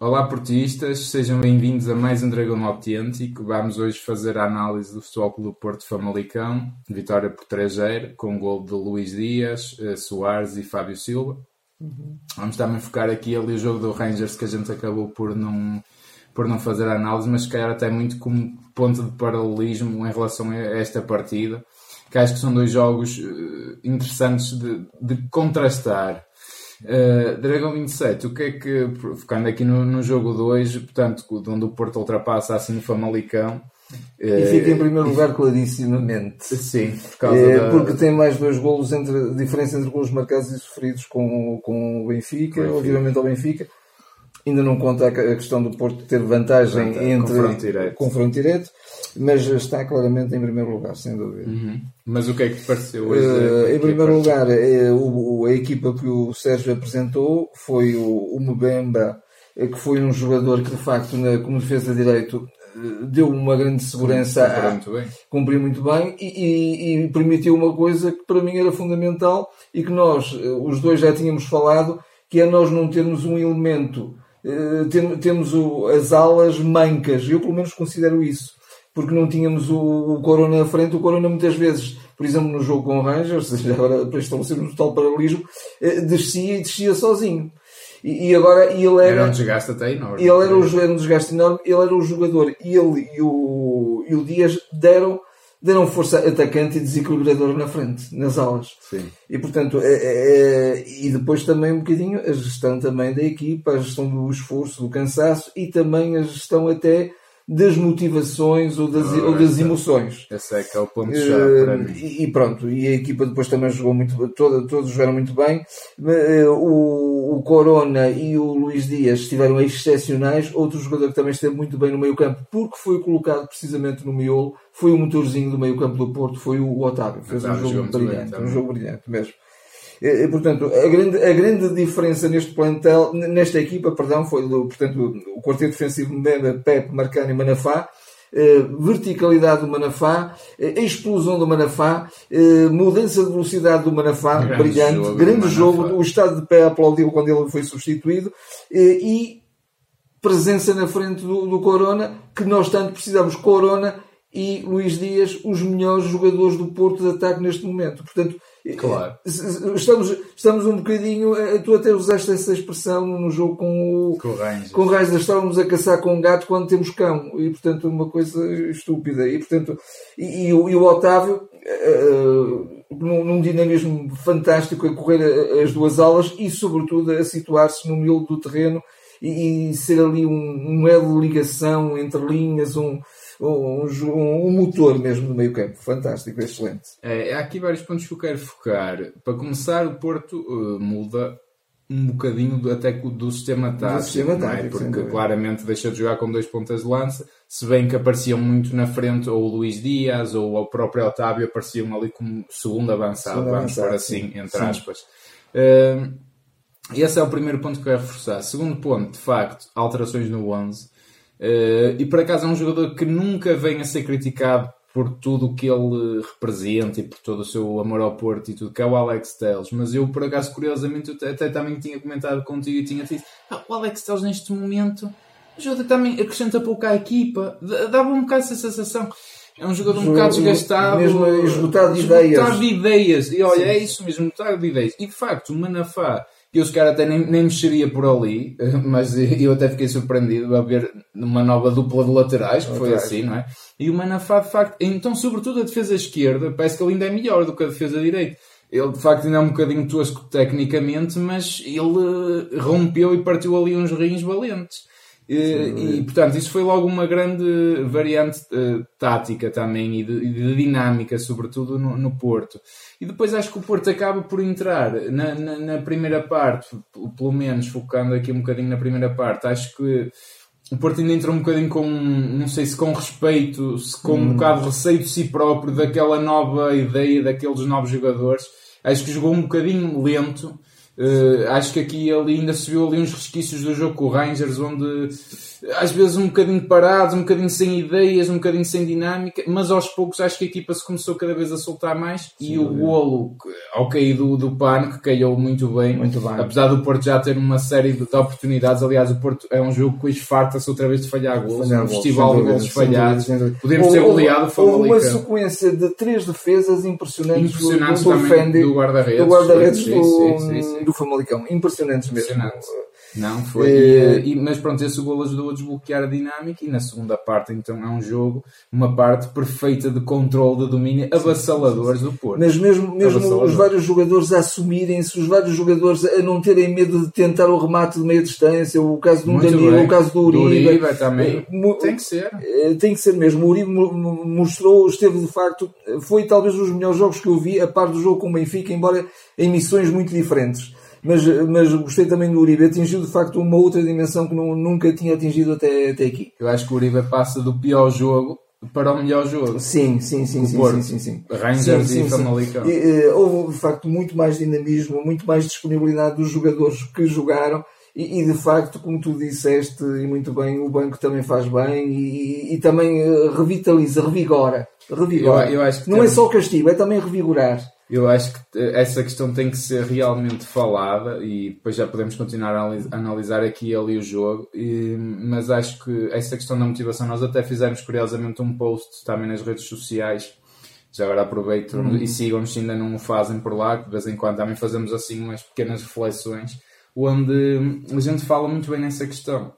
Olá portistas, sejam bem-vindos a mais um Dragão Autêntico. Vamos hoje fazer a análise do Futebol Clube do Porto Famalicão, vitória por 3-0, com gol de Luís Dias, eh, Soares e Fábio Silva. Uhum. Vamos também focar aqui ali o jogo do Rangers que a gente acabou por não, por não fazer a análise, mas se calhar até muito como ponto de paralelismo em relação a esta partida, que acho que são dois jogos eh, interessantes de, de contrastar. Uh, Dragão 27, o que é que, ficando aqui no, no jogo 2, portanto, onde o Porto ultrapassa assim o Famalicão. Uh, e fica em primeiro lugar clarissimamente. Sim, por causa uh, da... Porque tem mais dois golos, entre, diferença entre golos marcados e sofridos com, com o Benfica, obviamente ao Benfica. Ainda não conta a questão do Porto ter vantagem entre confronto direto. confronto direto, mas está claramente em primeiro lugar, sem dúvida. Uhum. Mas o que é que te pareceu hoje? Uh, em primeiro lugar, é, o, a equipa que o Sérgio apresentou foi o, o Mbemba, eh, que foi um jogador que de facto, na, como defesa de direito, deu uma grande segurança, cumpriu muito bem, cumpriu muito bem e, e, e, permitiu uma coisa que para mim era fundamental e que nós, os dois já tínhamos falado, que é nós não termos um elemento eh, temos o, as alas mancas. Eu, pelo menos, considero isso. Porque não tínhamos o, o Corona na frente. O Corona, muitas vezes, por exemplo, no jogo com o Rangers, agora para estabelecer um total paralelismo, eh, descia e descia sozinho. E, e agora ele era. Era um desgaste até enorme. Ele era, o, era um desgaste enorme. Ele era o jogador. Ele e o, e o Dias deram deram força atacante e desequilibrador na frente, nas alas. Sim. E portanto, é, é, é, e depois também um bocadinho a gestão também da equipa, a gestão do esforço, do cansaço e também a gestão até das motivações ou das, ou das emoções. Esse é que é o ponto-chave para mim. E, pronto, e a equipa depois também jogou muito, toda, todos jogaram muito bem. Eh, o, o Corona e o Luís Dias estiveram excepcionais. Outro jogador que também esteve muito bem no meio campo, porque foi colocado precisamente no miolo, foi o motorzinho do meio campo do Porto, foi o Otávio. Fez um jogo brilhante, bem, um jogo brilhante mesmo. E, portanto, a grande, a grande diferença neste plantel, nesta equipa, perdão, foi portanto, o quarteto defensivo Mbemba, Pepe, Marcano e Manafá. Uh, verticalidade do Manafá, uh, explosão do Manafá, uh, mudança de velocidade do Manafá, grande brilhante, jogo grande jogo, o estado de pé aplaudiu quando ele foi substituído e presença na frente do, do Corona, que nós tanto precisamos. Corona e Luís Dias, os melhores jogadores do Porto de ataque neste momento. Portanto, Claro. Estamos, estamos um bocadinho. Eh, tu até usaste essa expressão no jogo com o. Com o Rangers. Com o Rangers. Estávamos a caçar com um gato quando temos cão. E portanto, uma coisa estúpida. E portanto. E, e, o, e o Otávio. Uh, num, num, dinamismo fantástico a correr as duas alas e, sobretudo, a situar-se no miolo do terreno e, e ser ali um, um elo de ligação entre linhas, um, um, um, motor mesmo no meio campo. Fantástico, excelente. É, há aqui vários pontos que eu quero focar. Para começar, o Porto uh, muda um bocadinho do, até do sistema tático, do sistema é? tático é? porque claramente deixou de jogar com dois pontas de lança, se bem que apareciam muito na frente ou o Luís Dias ou o próprio Otávio apareciam ali como segundo avançado, segundo vamos assim, sim. entre aspas. Uh, esse é o primeiro ponto que eu quero reforçar. Segundo ponto, de facto, alterações no 11. Uh, e por acaso é um jogador que nunca vem a ser criticado por tudo o que ele representa e por todo o seu amor ao Porto e tudo, que é o Alex Telles. Mas eu, por acaso, curiosamente, até também tinha comentado contigo e tinha dito ah, o Alex Telles neste momento ajuda também, acrescenta pouco à equipa, dava um bocado essa sensação. É um jogador um bocado desgastado, mesmo esgotado de ideias. Esgotado de ideias. E olha, Sim. é isso mesmo, esgotado de ideias. E de facto, o Manafá que se calhar até nem, nem mexeria por ali, mas eu até fiquei surpreendido a ver uma nova dupla de laterais, que foi assim, não é? E o Manafá, de facto, então, sobretudo a defesa esquerda, parece que ele ainda é melhor do que a defesa direita. Ele, de facto, ainda é um bocadinho tosco tecnicamente, mas ele eh, rompeu e partiu ali uns rins valentes. E, e, portanto, isso foi logo uma grande variante uh, tática também e de, de, dinâmica, sobretudo no, no, Porto. E depois acho que o Porto acaba por entrar na, na, na, primeira parte, pelo menos focando aqui um bocadinho na primeira parte, acho que o Porto ainda entra um bocadinho com, não sei se com respeito, se com um hum. bocado de receio de si próprio, daquela nova ideia, daqueles novos jogadores. Acho que jogou um bocadinho lento Uh, acho que aqui ele ainda se viu ali uns resquícios do jogo com o Rangers, onde às vezes um bocadinho parados, um bocadinho sem ideias, um bocadinho sem dinâmica, mas aos poucos acho que a equipa se começou cada vez a soltar mais Sim, e o golo, ao cair do, do pano, que caiu muito bem. Muito bem. Apesar do Porto já ter uma série de, de oportunidades. Aliás, o Porto é um jogo que farta-se outra vez de falhar gols. Falhar um gols, festival de sem falhados. Podemos ter goleado Houve uma sequência de três defesas impressionantes, do- Impressionantes do, do, do guarda-redes. do guarda-redes sim. Do Famalicão. Impressionantes mesmo. Impressionante. Não, foi. Eh, E, mas pronto, esse gol ajudou a desbloquear a dinâmica e na segunda parte então é um jogo, uma parte perfeita de controle, de domínio, avassaladores do Porto. Mas mesmo, mesmo os vários jogadores a assumirem-se, os vários jogadores a não terem medo de tentar o remate de meia distância, o caso do Danilo, o caso do Uribe. Uribe também. Eh, Tem que ser. Eh, Tem que ser mesmo. O Uribe mo- mo- mostrou, esteve de facto, foi talvez um dos melhores jogos que eu vi, a par do jogo com o Benfica, embora em missões muito diferentes. Mas, mas gostei também do Uribe, atingiu de facto uma outra dimensão que não- nunca tinha atingido até, até aqui. Eu acho que o Uribe passa do pior jogo para o melhor jogo. Sim, sim, sim, sim, sim, sim, sim. Rangers Sim, e sim, sim. Famalicão. E, eh, houve de facto muito mais dinamismo, muito mais disponibilidade dos jogadores que jogaram e, e, de facto, como tu disseste e muito bem, o banco também faz bem e, e também eh, revitaliza, revigora. revigora. Eu- eu acho Não é temos- só castigo, é também revigorar. Eu acho que essa questão tem que ser realmente falada e depois já podemos continuar a analis- analisar aqui e ali o jogo. E- mas acho que essa questão da motivação, nós até fizemos curiosamente um post também nas redes sociais. Já agora aproveito e sigam-nos se ainda não o fazem por lá, de vez em quando também fazemos assim umas pequenas reflexões, onde a gente fala muito bem nessa questão.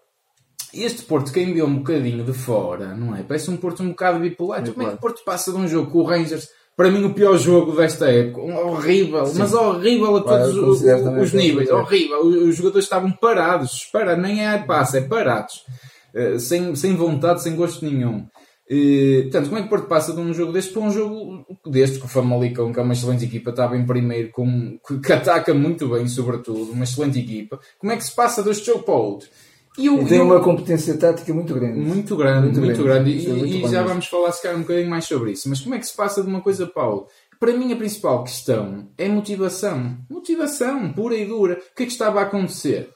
Este Porto, quem viu um bocadinho de fora, não é? Parece um Porto um bocado bipolar. Então, Como é que o Porto passa de um jogo com o Rangers, para mim o pior jogo desta época, horrível, mas horrível a todos os, os que é. Níveis, horrível. Os, jogadores estavam parados, espera, nem é passe, é parados, Eh, sem, sem vontade, sem gosto nenhum. Eh, portanto, como é que o Porto passa de um jogo deste para um jogo deste, que o Famalicão, que é uma excelente equipa, estava em primeiro, com, que, que ataca muito bem, sobretudo, uma excelente equipa, como é que se passa deste jogo para o outro? E o- E tem e o- uma competência tática muito grande. muito grande, muito, Muito grande. grande. E, é muito e já mesmo. vamos falar se calhar um bocadinho mais sobre isso. Mas como é que se passa de uma coisa outra? Para mim a principal questão é motivação. Motivação, pura e dura. O que é que estava a acontecer?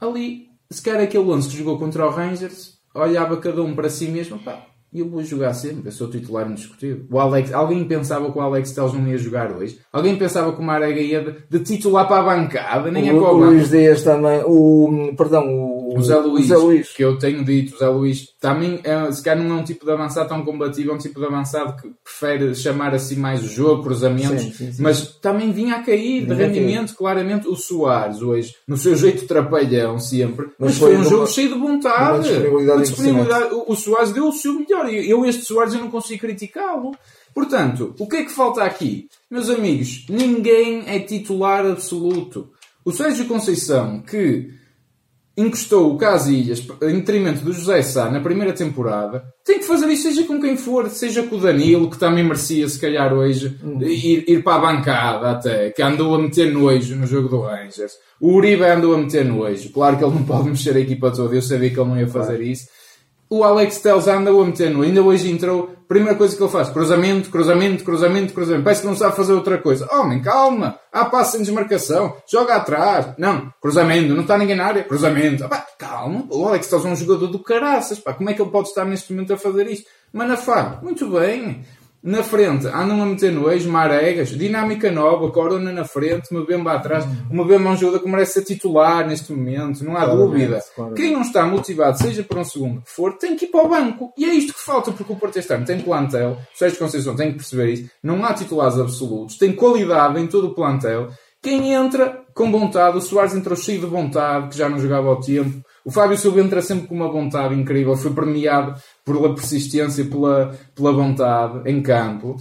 Ali, se calhar aquele 11 que jogou contra o Rangers, olhava cada um para si mesmo, pá, eu vou jogar sempre, eu sou titular indiscutível. O Alex, alguém pensava que o Alex Telles não ia jogar hoje? Alguém pensava que o Marega ia de, titular para a bancada? Nem é o, para o o banco. Luís Dias também, o, perdão, o, O Zé Luís, o Zé Luís. que eu tenho dito, o Zé Luís, também é, se calhar não é um tipo de avançado tão combativo, é um tipo de avançado que prefere chamar assim mais o jogo, cruzamentos, Sim, sim, sim. mas também vinha a cair de rendimento, claramente, o Soares hoje, no seu jeito trapalhão sempre, mas, Mas foi, um jogo cheio de vontade. disponibilidade disponibilidade. O, o Soares deu o seu melhor, e eu este Soares eu não consigo criticá-lo. Portanto, o que é que falta aqui? Meus amigos, ninguém é titular absoluto. O Sérgio Conceição, que encostou o Casilhas em detrimento do José Sá na primeira temporada, tem que fazer isso, seja com quem for, seja com o Danilo, que também merecia, se calhar, hoje, ir, ir para a bancada até, que andou a meter nojo no jogo do Rangers. O Uribe andou a meter nojo. Claro que ele não pode mexer a equipa toda, eu sabia que ele não ia fazer isso. O Alex Telles anda a meter no. Ainda hoje entrou. Primeira coisa que ele faz: cruzamento, cruzamento, cruzamento, cruzamento. Parece que não sabe fazer outra coisa. Homem, calma. Há passo sem desmarcação. Joga atrás. Não, cruzamento. Não está ninguém na área. Cruzamento. Ah, pá, calma. O Alex Telles é um jogador do caraças. Pá, como é que ele pode estar neste momento a fazer isto? Manafá, muito bem. Na frente, andam a meter no eixo, Maregas, dinâmica nova, Corona na frente, Mbemba atrás. O Mbemba é um jogador que merece ser titular neste momento, não há Claramente, dúvida. claramente. Quem não está motivado, seja por um segundo que for, tem que ir para o banco. E é isto que falta, porque o Porto este ano tem plantel, o Sérgio Conceição tem que perceber isso, não há titulares absolutos, tem qualidade em todo o plantel. Quem entra com vontade, o Soares entrou cheio de vontade, que já não jogava ao tempo. O Fábio Silva entra sempre com uma vontade incrível, foi premiado pela persistência, pela, pela vontade em campo.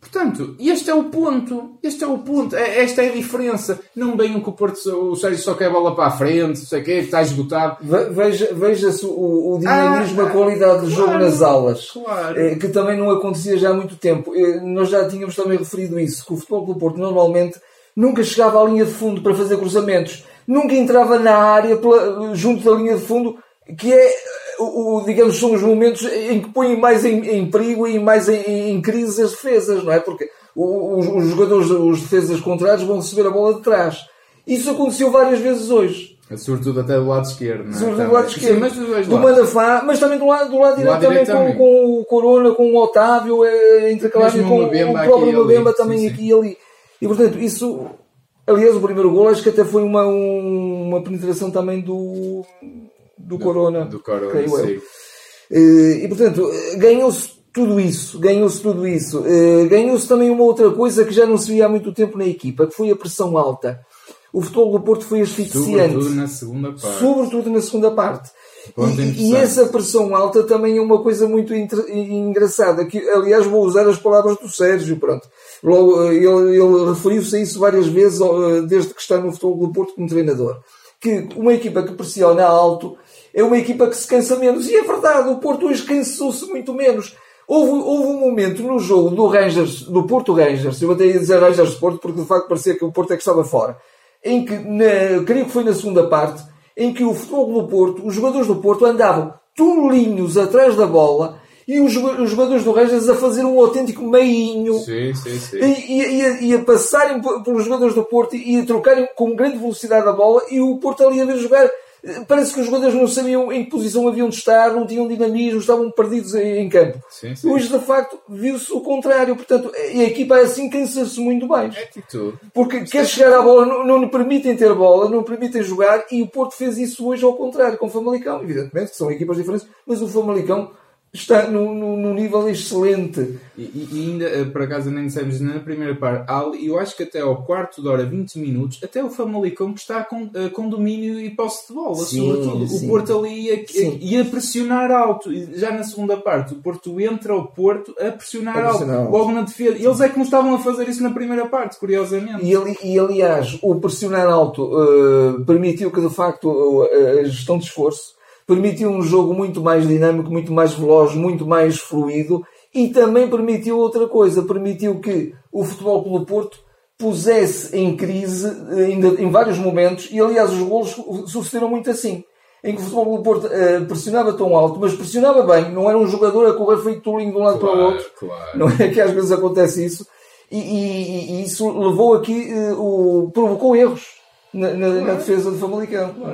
Portanto, este é o ponto. Este é o ponto. É- Esta é a diferença. Não venham que o Porto, o Sérgio só quer bola para a frente, não sei o quê, que está esgotado. Ve- Veja- Veja-se o, o dinamismo, Ah, a qualidade de jogo nas aulas, claro. eh, que também não acontecia já há muito tempo. Eh, Nós já tínhamos também referido isso, que o Futebol do Porto normalmente nunca chegava à linha de fundo para fazer cruzamentos, nunca entrava na área pela- junto da linha de fundo, que é, eh, o, o- digamos, são os momentos em que põem mais em, em perigo e mais em, em crise as defesas, não é? Porque os, os jogadores, os defesas contrários vão receber a bola de trás. Isso aconteceu várias vezes hoje. Sobretudo até do lado esquerdo, não é? Sobretudo do lado esquerdo. Sim, mas do lados. Manafá, mas também do lado, do lado direito também, também. com o Corona, com o Otávio, é, intercalado Mesmo com o o, próprio. Mbemba também sim. aqui e ali. E portanto, isso, aliás, o primeiro gol acho que até foi uma, um- uma penetração também do, do, Corona. Do Corona, creio eu. sim. Eh, E portanto, ganhou-se tudo isso, ganhou-se tudo isso. Eh, Ganhou-se também uma outra coisa que já não se via há muito tempo na equipa, que foi a pressão alta. O futebol do Porto foi asfixiante Sobretudo na segunda parte. sobretudo na segunda parte. E, e essa pressão alta também é uma coisa muito engraçada. Que, aliás, vou usar as palavras do Sérgio. Pronto. Logo, eh, ele, ele referiu-se a isso várias vezes eh, desde que está no futebol do Porto como treinador. Que uma equipa que pressiona alto é uma equipa que se cansa menos. E é verdade, o Porto hoje cansou-se muito menos. Houve, houve um momento no jogo do Rangers, do Porto Rangers, eu até ia dizer Rangers Porto porque de facto parecia que o Porto é que estava fora, em que, na, creio que foi na segunda parte, em que o futebol do Porto, os jogadores do Porto andavam tolinhos atrás da bola e os, os jogadores do Rangers a fazer um autêntico meinho Sim, sim, sim. e, e- e a- e a passarem pelos jogadores do Porto e a trocarem com grande velocidade a bola e o Porto ali a ver jogar. Parece que os jogadores não sabiam em que posição haviam de estar, não tinham dinamismo, estavam perdidos em, campo. Sim, sim. Hoje, de facto, viu-se o contrário. Portanto, a equipa assim cansa-se muito mais. É atitude. Porque quer chegar à bola, não, não lhe permitem ter bola, não lhe permitem jogar, e o Porto fez isso hoje ao contrário, com o Famalicão. Evidentemente que são equipas diferentes, mas o Famalicão está num nível excelente. E, e- e ainda, eh, por acaso, nem dissemos na primeira parte, ali- eu acho que até ao quarto de hora, 20 minutos, até o Famalicão que está com, eh, com domínio e posse de bola, Sim, sobretudo. sim. O Porto ali ia, ia pressionar alto. Já na segunda parte, o Porto entra ao Porto a pressionar, A pressionar alto, alto. logo na defesa. Eles é que não estavam a fazer isso na primeira parte, curiosamente. E, ali- e, aliás, o pressionar alto eh, permitiu que, de facto, a gestão de esforço permitiu um jogo muito mais dinâmico, muito mais veloz, muito mais fluido e também permitiu outra coisa, permitiu que o Futebol do Porto pusesse em crise eh, em vários momentos e, aliás, os golos sucederam muito assim. Em que o Futebol do Porto eh, pressionava tão alto, mas pressionava bem, não era um jogador a correr feito tolinho de um lado para o outro. claro. Não é que às vezes acontece isso. E, e- e isso levou aqui, eh, o, provocou erros na, na- na defesa do Famalicão. Não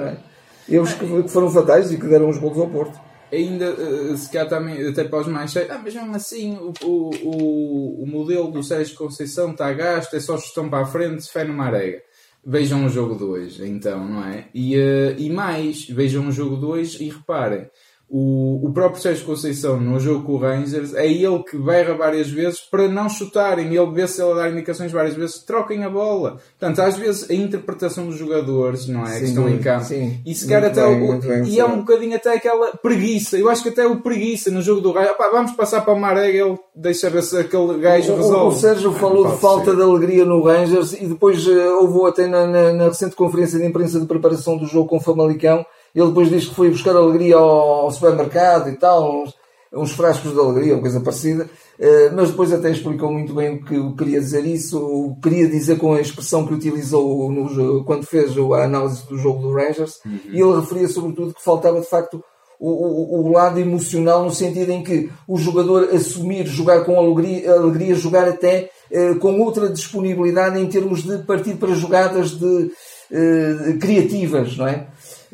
Erros que, foram fatais e que deram os gols ao Porto. ainda eh, se calhar também até para os mais cheios, ah, mas mesmo assim o, o, o, o modelo do Sérgio Conceição está gasto, é só gestão para a frente, fé no Marega. Vejam o jogo 2, então, não é? E, eh, e mais, vejam o jogo 2 e reparem, o, o próprio Sérgio Conceição no jogo com o Rangers é ele que berra várias vezes para não chutarem. Ele vê se ele dá indicações várias vezes, troquem a bola. Portanto, às vezes a interpretação dos jogadores, não é? que Sim, estão em campo. sim. E se Muito até bem, o, bem e é um bocadinho até aquela preguiça. Eu acho que até o preguiça no jogo do. Opá, vamos passar para o Marega, ele deixa ver se aquele gajo O, o resolve. Sérgio Ah, falou de falta ser. de alegria no Rangers e depois eh, houve até na, na- na recente conferência de imprensa de preparação do jogo com o Famalicão. Ele depois diz que foi buscar alegria ao, ao supermercado e tal, uns, uns frascos de alegria, uma coisa parecida. Eh, mas depois até explicou muito bem o que que queria dizer isso, o que queria dizer com a expressão que utilizou no quando fez a análise do jogo do Rangers. E ele referia sobretudo que faltava de facto o, o, o lado emocional no sentido em que o jogador assumir, jogar com alegria, alegria jogar até eh, com outra disponibilidade em termos de partir para jogadas de, eh, criativas, não é?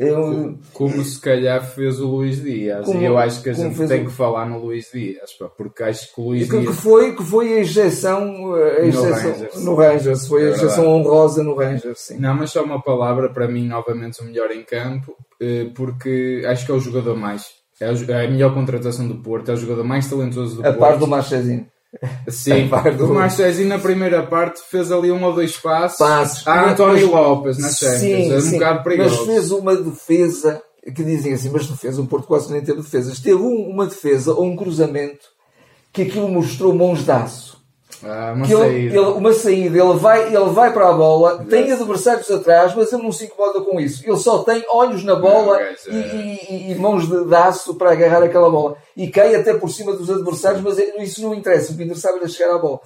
Eu- Como se calhar fez o Luís Dias. Como- e eu acho que a gente tem o- que falar no Luís Dias, pá, porque acho que o Luís que, que Dias. foi, que foi a injeção, a injeção no Rangers, foi a É injeção honrosa no Rangers, sim. Não, mas só uma palavra, para mim, novamente o melhor em campo, eh, porque acho que é o jogador mais. É é a melhor contratação do Porto, é o jogador mais talentoso do A Porto. par do Marchezinho. Sim, o Marchezinho na primeira parte fez ali um ou dois passos, Passos. a António Lopes na Champions, é um bocado mas fez uma defesa que dizem assim, mas defesa, um Porto quase nem teve defesas. Teve um- uma defesa ou um cruzamento que aquilo mostrou mãos de aço. Ah, uma que ele, saída. ele- uma saída, ele vai, ele vai para a bola, tem adversários atrás, mas ele não se incomoda com isso. Ele só tem olhos na bola Não, gajo, e, é. e- e mãos de, de aço para agarrar aquela bola. E cai até por cima dos adversários, mas é- isso não interessa. O que interessa é chegar à bola.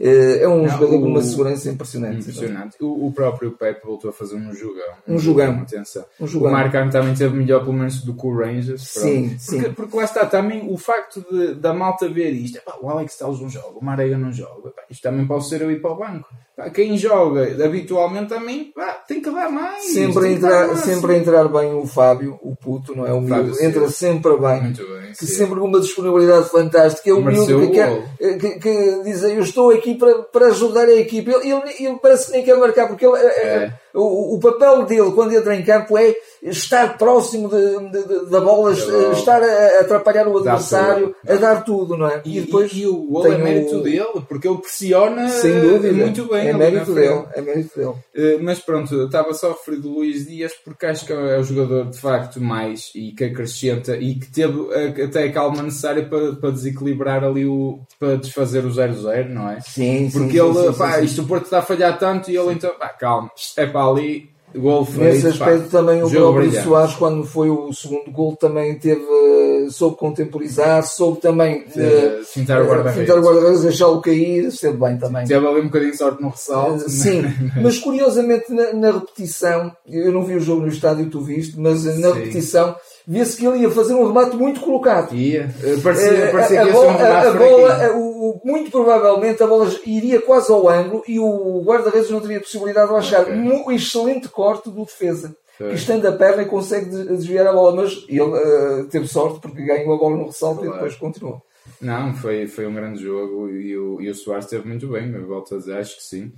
Eh, É um Não, jogador com uma segurança impressionante. Impressionante. O, o próprio Pepe voltou a fazer um jogão. Um jogão. Atenção. Um jogão. O Marcano também teve melhor, pelo menos, do que o Rangers. Sim, pronto. sim. Porque, porque lá está também o facto de, da malta ver isto. Epá, o Alex Telles não joga, o Marega não joga. Isto também pode ser eu ir para o banco. Pá, quem joga habitualmente também pá, tem que dar mais. Sempre a, entrar, mais. sempre a entrar bem o Fábio, o puto, não é? O miúdo, entra sempre bem. Muito bem. que sim. sempre com uma disponibilidade fantástica. É o Mereceu miúdo que, quer, gol. que, que diz eu estou aqui para, para ajudar a equipe. Ele, ele, ele parece que nem quer marcar, porque ele, É. o, o papel dele quando entra em campo é estar próximo de, de- de- da bola, bola. estar a, atrapalhar o adversário, tudo. a dar tudo, não é? E, e, e o gol é mérito o- dele, porque ele pressiona eh, muito bem. É ali mérito na frente. dele. É mérito dele. Eh, Mas pronto, estava só a referir do Luís Dias porque acho que é o jogador de facto mais e que acrescenta e que teve eh, até a calma necessária para, para desequilibrar ali o. para desfazer o 0-0, não é? Sim, sim, Porque sim, ele, sim, sim, pá, sim. isto o Porto está a falhar tanto e ele então, pá, calma, é para ali, gol feito. Nesse pá, aspecto também o próprio. Soares, quando foi o segundo gol, também teve, eh, soube contemporizar, soube também eh, Eh, fintar o guarda-redes. deixá-lo cair, esteve bem também. Teve ali um bocadinho de sorte no ressalto. Eh, Sim, mas curiosamente na, na repetição, eu não vi o jogo no estádio, tu viste, mas eh, na Sim. repetição vê-se que ele ia fazer um remate muito colocado. Ia. Eh, Parecia, Eh, parecia a, que ia ser um bola, a- a bola, eh, o- muito provavelmente a bola iria quase ao ângulo e o guarda-redes não teria possibilidade de achar Ok. um excelente corte do defesa. Foi. Que estando a perna e consegue des- desviar a bola, mas ele eh, teve sorte porque ganhou a bola no ressalto e Claro. depois continuou. Não, foi, foi um grande jogo e o, e o Soares esteve muito bem, eu volto a dizer, acho que sim.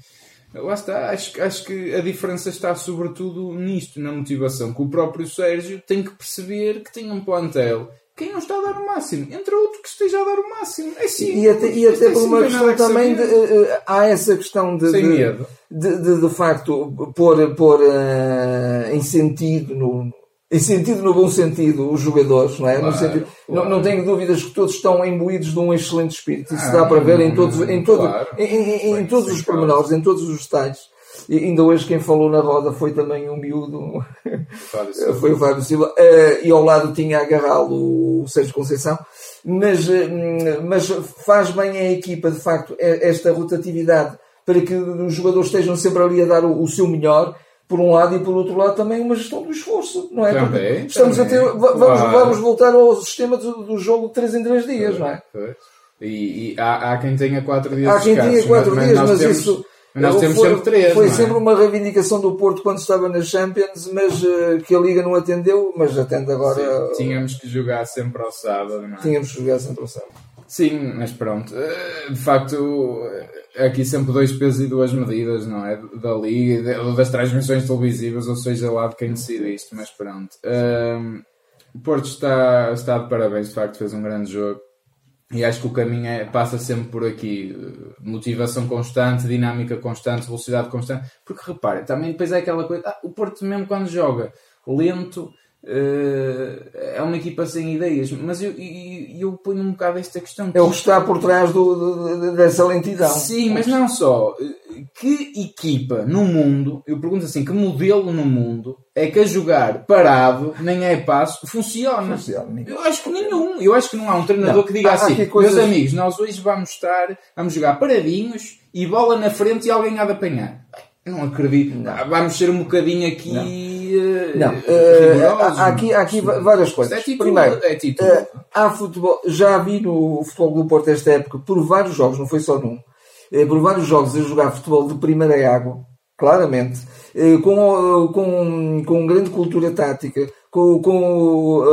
Lá está, acho, que- acho que a diferença está sobretudo nisto, na motivação, que o próprio Sérgio tem que perceber que tem um plantel. Quem não está a dar o máximo, entra outro que esteja a dar o máximo. É sim. E até, e até por uma questão também, de, eh, há essa questão de, Sem de, medo. de, de, de facto pôr, pôr eh, em sentido no em sentido no bom sentido os jogadores não é Claro, sentido, claro. não, não tenho dúvidas que todos estão imbuídos de um excelente espírito isso Ah, dá para ver em todos em todo claro. em, em- todos os pormenores em todos os detalhes e ainda hoje quem falou na roda foi também um miúdo foi o Fábio Silva, eh, e ao lado tinha a agarrá-lo o Sérgio Conceição, mas, eh, mas faz bem a equipa, de facto, esta rotatividade para que os jogadores estejam sempre ali a dar o, o seu melhor, por um lado, e por outro lado também uma gestão do esforço, não é? Também, estamos também, a ter, va- vamos, claro. vamos voltar ao sistema do, do jogo de 3 em 3 dias, não é? Pois. E, e há, há quem tenha 4 dias Há quem tenha 4 mas dias, mas temos, isso. Nós temos foi, sempre 3. Foi é? sempre uma reivindicação do Porto quando estava na Champions, mas eh, que a Liga não atendeu, mas atende agora. Sim, tínhamos que jogar sempre ao sábado, não é? Tínhamos que jogar sempre ao sábado. Sim, mas pronto. Eh, De facto, eh, aqui sempre dois pesos e duas medidas, não é? Da Liga, das transmissões televisivas, ou seja lá de quem decide isto, mas pronto. Ehm, O Porto está, está de parabéns, de facto, fez um grande jogo. E acho que o caminho é, passa sempre por aqui. eh, Motivação constante, dinâmica constante, velocidade constante. Porque repare, também depois é aquela coisa. Ah, o Porto, mesmo quando joga lento, eh, é uma equipa sem ideias. Mas eu, eu, eu ponho um bocado esta questão. É o que está por trás do, do- de- dessa lentidão. Sim, mas não só. Que equipa no mundo, eu pergunto assim, que modelo no mundo é que a jogar parado, nem é passo, funciona? Funciona. Eu acho que nenhum. Eu acho que não há um treinador Não, que diga há- há assim, aqui coisas- meus amigos, nós hoje vamos estar, vamos jogar paradinhos e bola na frente e alguém há de apanhar. Não acredito. Ah, Vamos ser um bocadinho aqui. Não, eh, rigorosos. há, há aqui, há aqui várias coisas. é título, Primeiro, é título. eh, há futebol, já vi no futebol do Porto esta época, por vários jogos, não foi só num, eh, por vários jogos a jogar futebol de primeira água, claramente, com, com, com grande cultura tática, com, com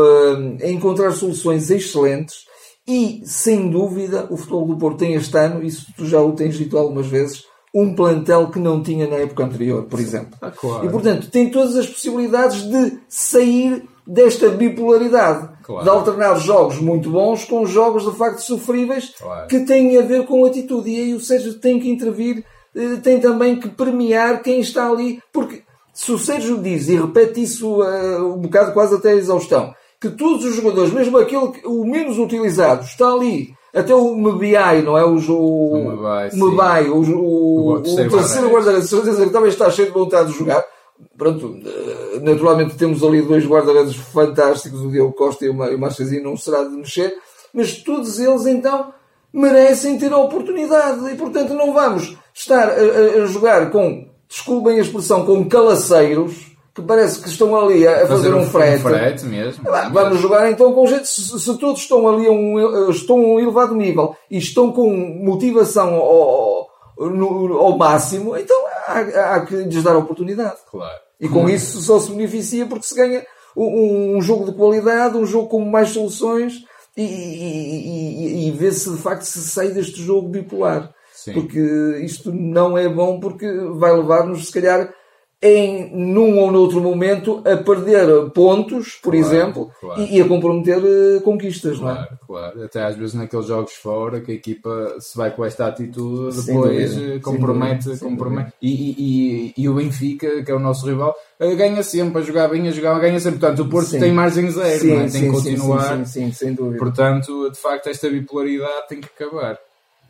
a encontrar soluções excelentes e, sem dúvida, o futebol do Porto tem este ano, isso tu já o tens dito algumas vezes, um plantel que não tinha na época anterior, por exemplo. Ah, claro. E portanto tem todas as possibilidades de sair desta bipolaridade. Claro. De alternar jogos muito bons com jogos de facto sofríveis Claro. que têm a ver com atitude. E aí o Sérgio tem que intervir, eh, tem também que premiar quem está ali. Porque se o Sérgio diz, e repete isso eh, um bocado quase até a exaustão, que todos os jogadores, mesmo aquele que, o menos utilizado, está ali. Até o Mebiai, não é? O, o, O Mebai, o o, o, terceiro guarda-redes. certeza que também está cheio de vontade de jogar. Pronto, eh, naturalmente temos ali dois guarda-redes fantásticos, o Diogo Costa e e o Marchezinho, não será de mexer, mas todos eles então merecem ter a oportunidade e portanto não vamos estar a, a- a jogar com, desculpem a expressão, com calaceiros que parece que estão ali a, a fazer, um frete. frete mesmo. Vamos jogar então com gente. Se, se todos estão ali a um, eh, estão a um elevado nível e estão com motivação ao- no, ao máximo, então há, há que lhes dar oportunidade. Claro. E com isso só se beneficia porque se ganha um, um jogo de qualidade, um jogo com mais soluções e, e, e, e vê-se de facto se sai deste jogo bipolar. Sim. Porque isto não é bom porque vai levar-nos, se calhar, em num ou noutro momento a perder pontos, por Claro, exemplo, claro. E, e a comprometer eh, conquistas, não é? Claro, claro. Até às vezes naqueles jogos fora que a equipa se vai com esta atitude, Sem depois dúvida, eh, compromete, dúvida, compromete. E, e, e, o Benfica, que é o nosso rival, eh, ganha sempre a jogar bem, a jogar, ganha sempre. Portanto, o Porto Sim. tem margem zero, Sim, é? tem sim, que continuar. Sim, sem dúvida. Portanto, de facto, esta bipolaridade tem que acabar.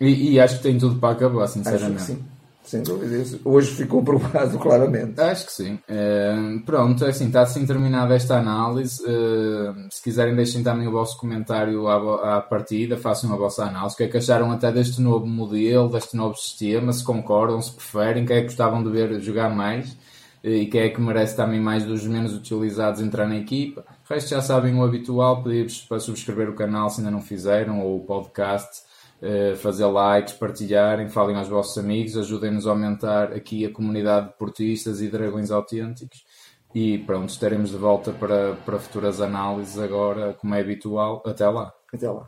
E, acho que tem tudo para acabar, Acho sinceramente. que sim. Sem dúvida. Hoje ficou provado claramente. Acho que sim. Eh, pronto, é assim, está assim terminada esta análise. Eh, se quiserem, deixem também o vosso comentário à, à partida, façam a vossa análise. O que é que acharam até deste novo modelo, deste novo sistema? Se concordam, se preferem, quem é que gostavam de ver jogar mais e quem é que merece também mais dos menos utilizados entrar na equipa. O resto já sabem o habitual, pedir-vos para subscrever o canal se ainda não fizeram, ou o podcast. Uh, fazer likes, partilharem, falem aos vossos amigos, ajudem-nos a aumentar aqui a comunidade de portistas e dragões autênticos. E pronto, estaremos de volta para, para futuras análises agora, como é habitual. Até lá. Até lá.